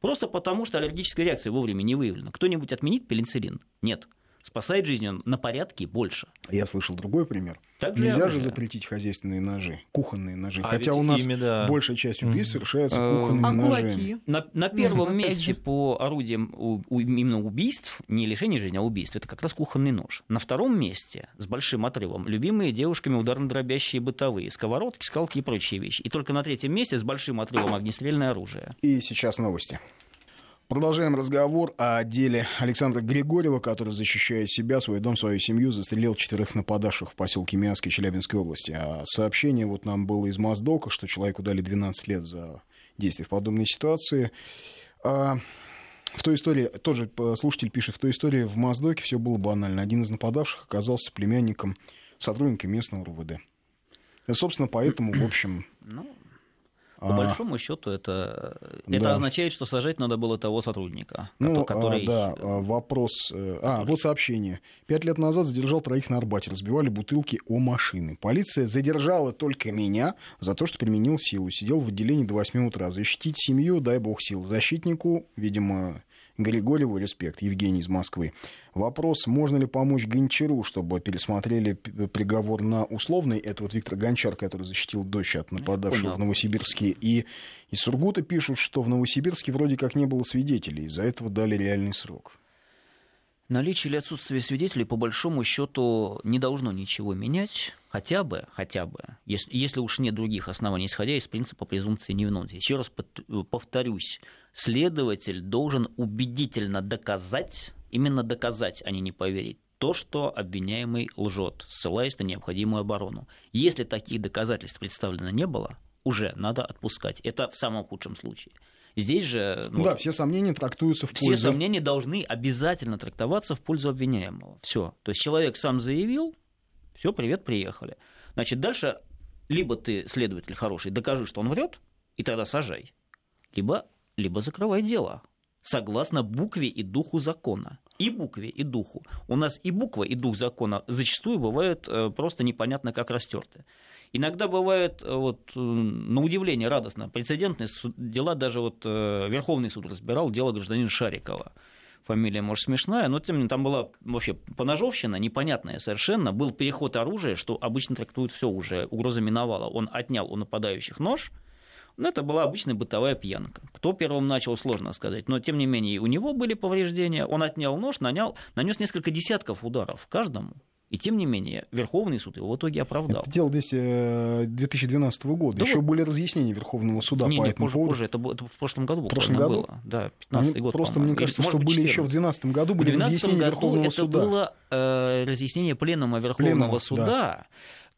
Просто потому, что аллергическая реакция вовремя не выявлена. Кто-нибудь отменит пенициллин? Нет. Спасает жизнь он на порядке больше. Я слышал другой пример. Также Нельзя же запретить хозяйственные ножи, кухонные ножи. А Хотя у нас ими, да. большая часть убийств Мгм. совершается Э, кухонными А ножами. На, на первом месте по орудиям у- у- именно убийств, не лишение жизни, а убийств, это как раз кухонный нож. На втором месте, с большим отрывом, любимые девушками ударно-дробящие бытовые, сковородки, скалки и прочие вещи. И только на третьем месте с большим отрывом огнестрельное оружие. И сейчас новости. Продолжаем разговор о деле Александра Григорьева, который, защищая себя, свой дом, свою семью, застрелил четырех нападавших в поселке Миасской Челябинской области. А сообщение вот нам было из Моздока, что человеку дали 12 лет за действия в подобной ситуации. А в той истории, тоже э, слушатель пишет, в той истории в Моздоке все было банально. Один из нападавших оказался племянником сотрудника местного РУВД. Собственно, поэтому, в общем... Ну, по а, большому счету это, да. это означает, что сажать надо было того сотрудника, Ну, кото- который... а, да, а, вопрос. э, А, вот сообщение. Пять лет назад задержал троих на Арбате, разбивали бутылки о машины. Полиция задержала только меня за то, что применил силу. Сидел в отделении до 8 утра. Защитить семью, дай бог сил. Защитнику, видимо, Григорьеву респект, Евгений из Москвы. Вопрос, можно ли помочь Гончару, чтобы пересмотрели приговор на условный. Это вот Виктор Гончар, который защитил дочь от нападавшего в Новосибирске. И из Сургута пишут, что в Новосибирске вроде как не было свидетелей. Из-за этого дали реальный срок. Наличие или отсутствие свидетелей, по большому счету, не должно ничего менять, хотя бы, хотя бы, если, если уж нет других оснований, исходя из принципа презумпции невиновности. Еще раз повторюсь, следователь должен убедительно доказать, именно доказать, а не не поверить, то, что обвиняемый лжет, ссылаясь на необходимую оборону. Если таких доказательств представлено не было, уже надо отпускать. Это в самом худшем случае. Здесь же... ну, да, вот, все сомнения трактуются в все пользу. сомнения должны обязательно трактоваться в пользу обвиняемого. Все. То есть человек сам заявил, все, привет, приехали. Значит, дальше либо ты, следователь хороший, докажи, что он врет, и тогда сажай, либо, либо закрывай дело. Согласно букве и духу закона. И букве, и духу. У нас и буква, и дух закона зачастую бывают э, просто непонятно как растерты. Иногда бывает, э, вот, э, на удивление, радостно, прецедентные дела, даже вот э, Верховный суд разбирал дело гражданина Шарикова. Фамилия, может, смешная, но тем не менее там была вообще поножовщина, непонятная совершенно. Был переход оружия, что обычно трактуют все уже, угроза миновала. Он отнял у нападающих нож, ну, это была обычная бытовая пьянка. Кто первым начал, сложно сказать. Но, тем не менее, у него были повреждения. Он отнял нож, нанял, нанес несколько десятков ударов каждому. И, тем не менее, Верховный суд его в итоге оправдал. Это дело 200, э, 2012 года. Да Еще вот. были разъяснения Верховного суда не, по не, этому позже, поводу. позже. Это, было- это в прошлом году прошлом буквально году? было. Да, Они 15 год, Просто по-моему. мне кажется, что были еще в 14. 2012 году В были 2012 разъяснения году Верховного это суда. было э, разъяснение Пленума Верховного Пленума, суда,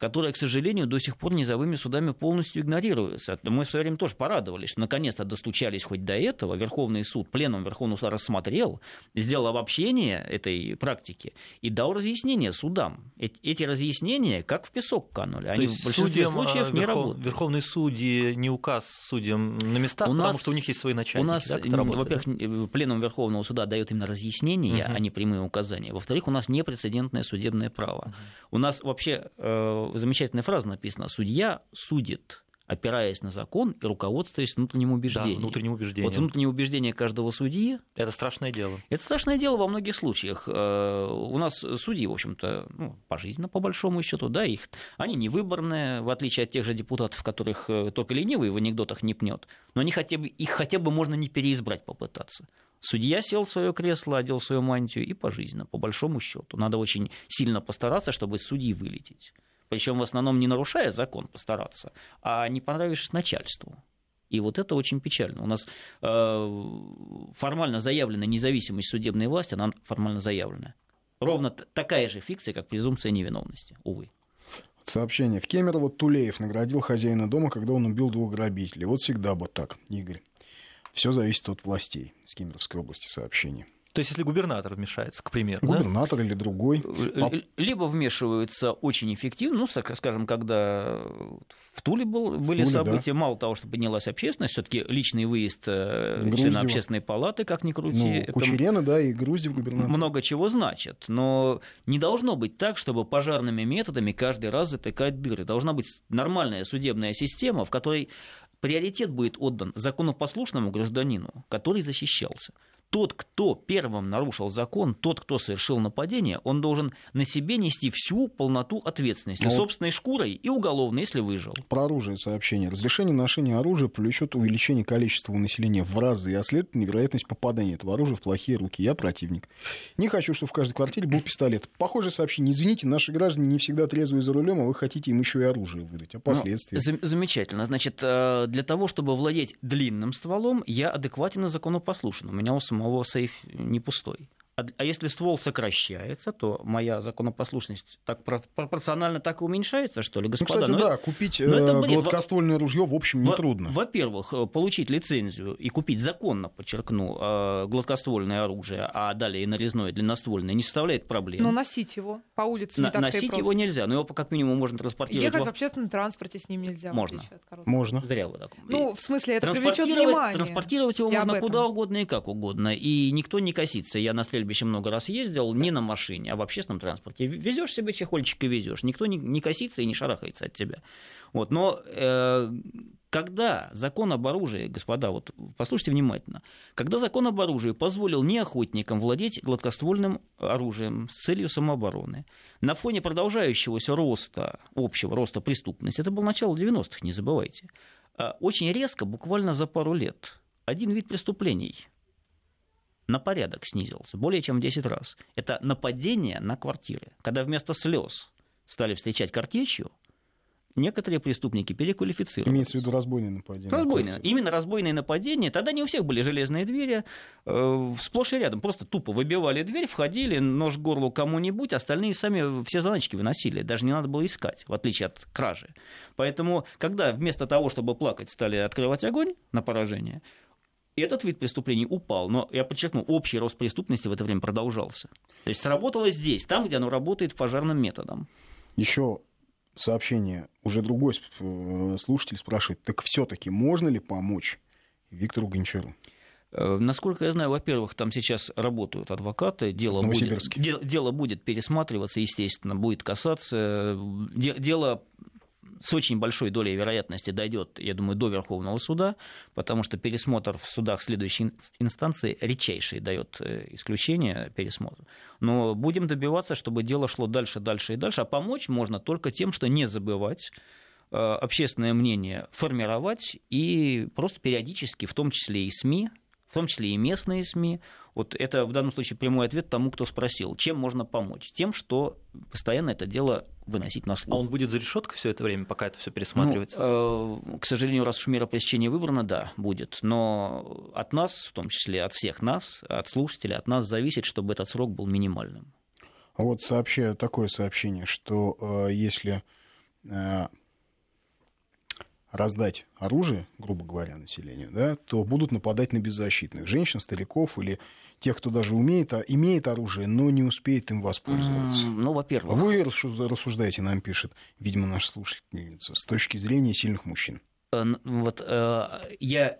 которое, к сожалению, до сих пор низовыми судами полностью игнорируется. Мы в свое время тоже порадовались, что наконец-то достучались хоть до этого. Верховный суд, Пленум Верховного суда рассмотрел, сделал обобщение этой практики и дал разъяснение судам. Эти, эти разъяснения как в песок канули. Они в большинстве судьям, случаев а, не верхов- работают. Верховные судьи не указ судьям на местах, У потому нас- что у них есть свои начальники. У нас, да, во-первых, пленум Верховного суда дает именно разъяснения, Мгм. а не прямые указания. Во-вторых, у нас непрецедентное судебное право. У нас вообще э, замечательная фраза написана: судья судит, опираясь на закон и руководствуясь внутренним Да, убеждением. внутренним убеждением. Вот внутреннее убеждение каждого судьи Это страшное дело. это страшное дело во многих случаях. Э, У нас судьи, в общем-то, ну, пожизненно, по большому счету, да, их, они не выборные, в отличие от тех же депутатов, которых э, только ленивый в анекдотах не пнет, но они хотя бы, их хотя бы можно не переизбрать попытаться. Судья сел в свое кресло, одел свою мантию и пожизненно, по большому счету. Надо очень сильно постараться, чтобы из судьи вылететь. Причем в основном не нарушая закон постараться, а не понравившись начальству. И вот это очень печально. У нас э, формально заявлена независимость судебной власти, она формально заявлена. Ровно такая же фикция, как презумпция невиновности, увы. Сообщение. В Кемерово Тулеев наградил хозяина дома, когда он убил двух грабителей. Вот всегда бы так, Игорь. Все зависит от властей с Кемеровской области сообщение. То есть, если губернатор вмешается, к примеру, Губернатор да? или другой. Либо вмешиваются очень эффективно, ну, скажем, когда в Туле был, были Туле, события, да. мало того, что поднялась общественность, все таки личный выезд э, Груздева. члена общественной палаты, как ни крути. Ну, это Кучерена, да, и Груздев губернатор. Много чего значит, но не должно быть так, чтобы пожарными методами каждый раз затыкать дыры. Должна быть нормальная судебная система, в которой приоритет будет отдан законопослушному гражданину, который защищался тот, кто первым нарушил закон, тот, кто совершил нападение, он должен на себе нести всю полноту ответственности, ну, собственной шкурой и уголовной, если выжил. Про оружие сообщение. Разрешение ношения оружия повлечет увеличение количества у населения в разы и оследует невероятность попадания этого оружия в плохие руки. Я противник. Не хочу, чтобы в каждой квартире был пистолет. Похожее сообщение. Извините, наши граждане не всегда трезвые за рулем, а вы хотите им еще и оружие выдать. А ну, последствия? Ну, замечательно. Значит, э, для того, чтобы владеть длинным стволом, я адекватен и законопослушен. У меня у самого самого сейф не пустой. А, а если ствол сокращается, то моя законопослушность так пропорционально так и уменьшается, что ли, господа? Ну, кстати, но, да, купить но это бред. гладкоствольное ружье, в общем, нетрудно. Во-первых, э, получить лицензию и купить законно, подчеркну, э, гладкоствольное оружие, а далее и нарезное длинноствольное, не составляет проблем. Но носить его по улице не На, так Носить просто. его нельзя, но его как минимум можно транспортировать. Ехать в общественном транспорте с ним нельзя. Можно. Можно. Зря вы так. Ну, в смысле, это привлечет внимание. Транспортировать его можно куда угодно и как угодно, и никто не косится. Я на стрельбище много раз ездил, не на машине, а в общественном транспорте. Везешь себе чехольчик и везешь. Никто не, не косится и не шарахается от тебя. Вот. Но э, когда закон об оружии, господа, вот послушайте внимательно, когда закон об оружии позволил неохотникам владеть гладкоствольным оружием с целью самообороны, на фоне продолжающегося роста, общего роста преступности, это было начало 90-х, не забывайте, э, очень резко, буквально за пару лет, один вид преступлений на порядок снизился, более чем в 10 раз. Это нападение на квартиры. Когда вместо слез стали встречать картечью, некоторые преступники переквалифицировались. Имеется в виду разбойные нападения. Разбойные. Именно разбойные нападения. Тогда не у всех были железные двери. Э, сплошь и рядом. Просто тупо выбивали дверь, входили, нож к горлу кому-нибудь, остальные сами все заначки выносили. Даже не надо было искать, в отличие от кражи. Поэтому, когда вместо того, чтобы плакать, стали открывать огонь на поражение, этот вид преступлений упал, но я подчеркну, общий рост преступности в это время продолжался. То есть сработало здесь, там, где оно работает пожарным методом. Еще сообщение, уже другой э, слушатель спрашивает, так все-таки можно ли помочь Виктору Гончару? Э, насколько я знаю, во-первых, там сейчас работают адвокаты, дело будет, дело будет пересматриваться, естественно, будет касаться. Дело с очень большой долей вероятности дойдет, я думаю, до Верховного суда, потому что пересмотр в судах следующей инстанции редчайший дает э, исключение пересмотра. Но будем добиваться, чтобы дело шло дальше, дальше и дальше, а помочь можно только тем, что не забывать э, общественное мнение формировать и просто периодически, в том числе и СМИ, в том числе и местные СМИ. Вот это в данном случае прямой ответ тому, кто спросил, чем можно помочь? Тем, что постоянно это дело выносить на слух. А он будет за решеткой все это время, пока это все пересматривается? Ну, э, к сожалению, раз уж мера пресечения выбрана, да, будет. Но от нас, в том числе от всех нас, от слушателей, от нас зависит, чтобы этот срок был минимальным. Вот сообщаю такое сообщение, что э, если э, раздать оружие, грубо говоря, населению, да, то будут нападать на беззащитных женщин, стариков или тех, кто даже умеет, а, имеет оружие, но не успеет им воспользоваться. Ну, во-первых. Вы рассуждаете, нам пишет, видимо, наша слушательница, с точки зрения сильных мужчин. Э, вот э, я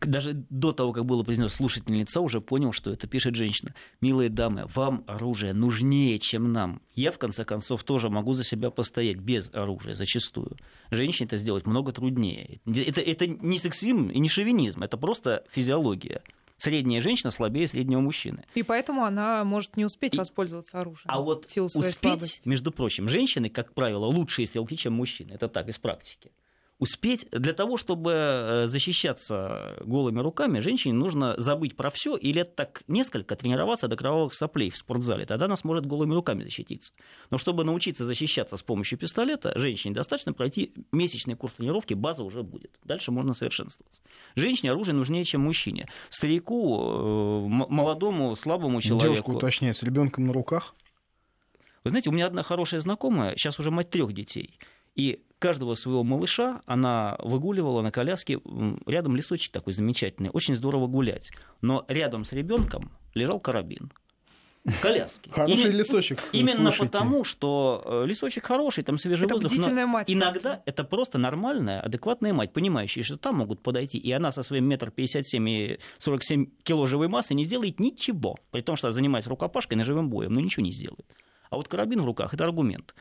даже до того, как было произнесено слушательница, уже понял, что это пишет женщина. Милые дамы, вам оружие нужнее, чем нам. Я, в конце концов, тоже могу за себя постоять без оружия, зачастую. Женщине это сделать много труднее. Это, это не сексизм и не шовинизм, это просто физиология. Средняя женщина слабее среднего мужчины. И поэтому она может не успеть и... воспользоваться оружием. А вот успеть, слабости. между прочим, женщины, как правило, лучшие стрелки, чем мужчины. Это так, из практики успеть для того, чтобы э, защищаться голыми руками, женщине нужно забыть про все и лет так несколько тренироваться до кровавых соплей в спортзале. Тогда она сможет голыми руками защититься. Но чтобы научиться защищаться с помощью пистолета, женщине достаточно пройти месячный курс тренировки, база уже будет. Дальше можно совершенствоваться. Женщине оружие нужнее, чем мужчине. Старику, э, молодому, слабому человеку. Девушка уточняет, с ребенком на руках? Вы знаете, у меня одна хорошая знакомая, сейчас уже мать трех детей. И каждого своего малыша она выгуливала на коляске. Рядом лесочек такой замечательный, очень здорово гулять. Но рядом с ребенком лежал карабин. В коляске. Хороший именно, лесочек. Именно слушайте. потому, что э, лесочек хороший, там свежий это воздух. Но мать иногда просто. это просто нормальная, адекватная мать, понимающая, что там могут подойти, и она со своим метр пятьдесят семь и сорок семь кило живой массы не сделает ничего, при том, что занимается рукопашкой ножевым боем, но ничего не сделает. А вот карабин в руках – это аргумент.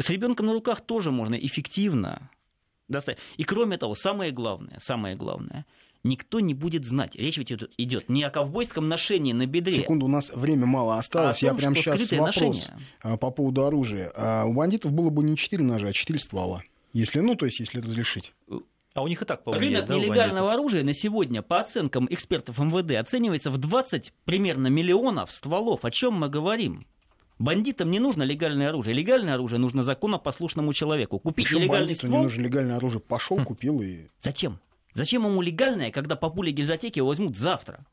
С ребенком на руках тоже можно эффективно достать. И кроме того, самое главное, самое главное, никто не будет знать. Речь ведь идет не о ковбойском ношении на бедре. Секунду, у нас время мало осталось. А том, Я прямо сейчас вопрос ношение. А, по поводу оружия. А у бандитов было бы не 4 ножа, а 4 ствола. Если, ну, то есть, если разрешить. А у них и так, по-моему, Рынок есть, нелегального оружия на сегодня, по оценкам экспертов МВД, оценивается в 20 примерно миллионов стволов. О чем мы говорим? Бандитам не нужно легальное оружие. Легальное оружие нужно законопослушному человеку. Купить Почему нелегальный ствол... не нужно легальное оружие? Пошел, хм. купил и... Зачем? Зачем ему легальное, когда по пуле гильзотеки его возьмут завтра?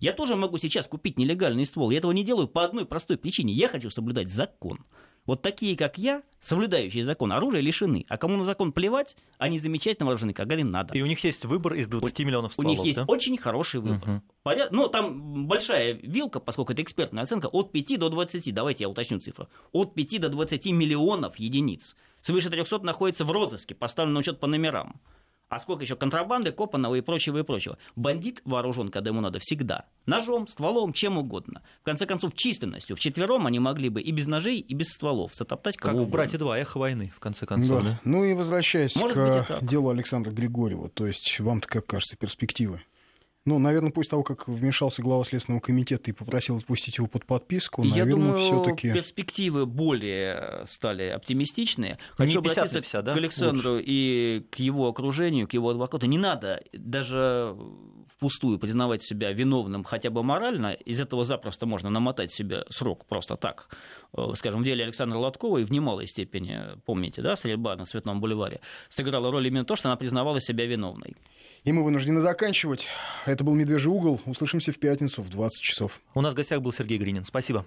Я тоже могу сейчас купить нелегальный ствол. Я этого не делаю по одной простой причине. Я хочу соблюдать закон. Вот такие, как я, соблюдающие закон, оружия лишены. А кому на закон плевать, они замечательно вооружены, когда им надо. И у них есть выбор из 20 миллионов стволов, У них есть да? очень хороший выбор. Угу. Поряд... Ну, там большая вилка, поскольку это экспертная оценка, от 5 до 20, давайте я уточню цифру, от 5 до 20 миллионов единиц. Свыше 300 находится в розыске, поставлен на учет по номерам. А сколько еще контрабанды, копанного и прочего, и прочего. Бандит вооружен, когда ему надо, всегда. Ножом, стволом, чем угодно. В конце концов, численностью. Вчетвером они могли бы и без ножей, и без стволов затоптать кого Как угодно. в «Братья 2», эхо войны, в конце концов. Да. Да? Ну и возвращаясь Может к делу Александра Григорьева. То есть вам-то как кажется перспективы? Ну, наверное, после того, как вмешался глава Следственного комитета и попросил отпустить его под подписку, Я наверное, все-таки перспективы более стали оптимистичные. Хочу 50 обратиться 50, да? к Александру Лучше. и к его окружению, к его адвокату. Не надо даже впустую признавать себя виновным хотя бы морально. Из этого запросто можно намотать себе срок просто так. Э, скажем, в деле Александра Лотковой в немалой степени, помните, да, стрельба на Цветном бульваре, сыграла роль именно то, что она признавала себя виновной. И мы вынуждены заканчивать. Это был «Медвежий угол». Услышимся в пятницу в 20 часов. У нас в гостях был Сергей Гринин. Спасибо.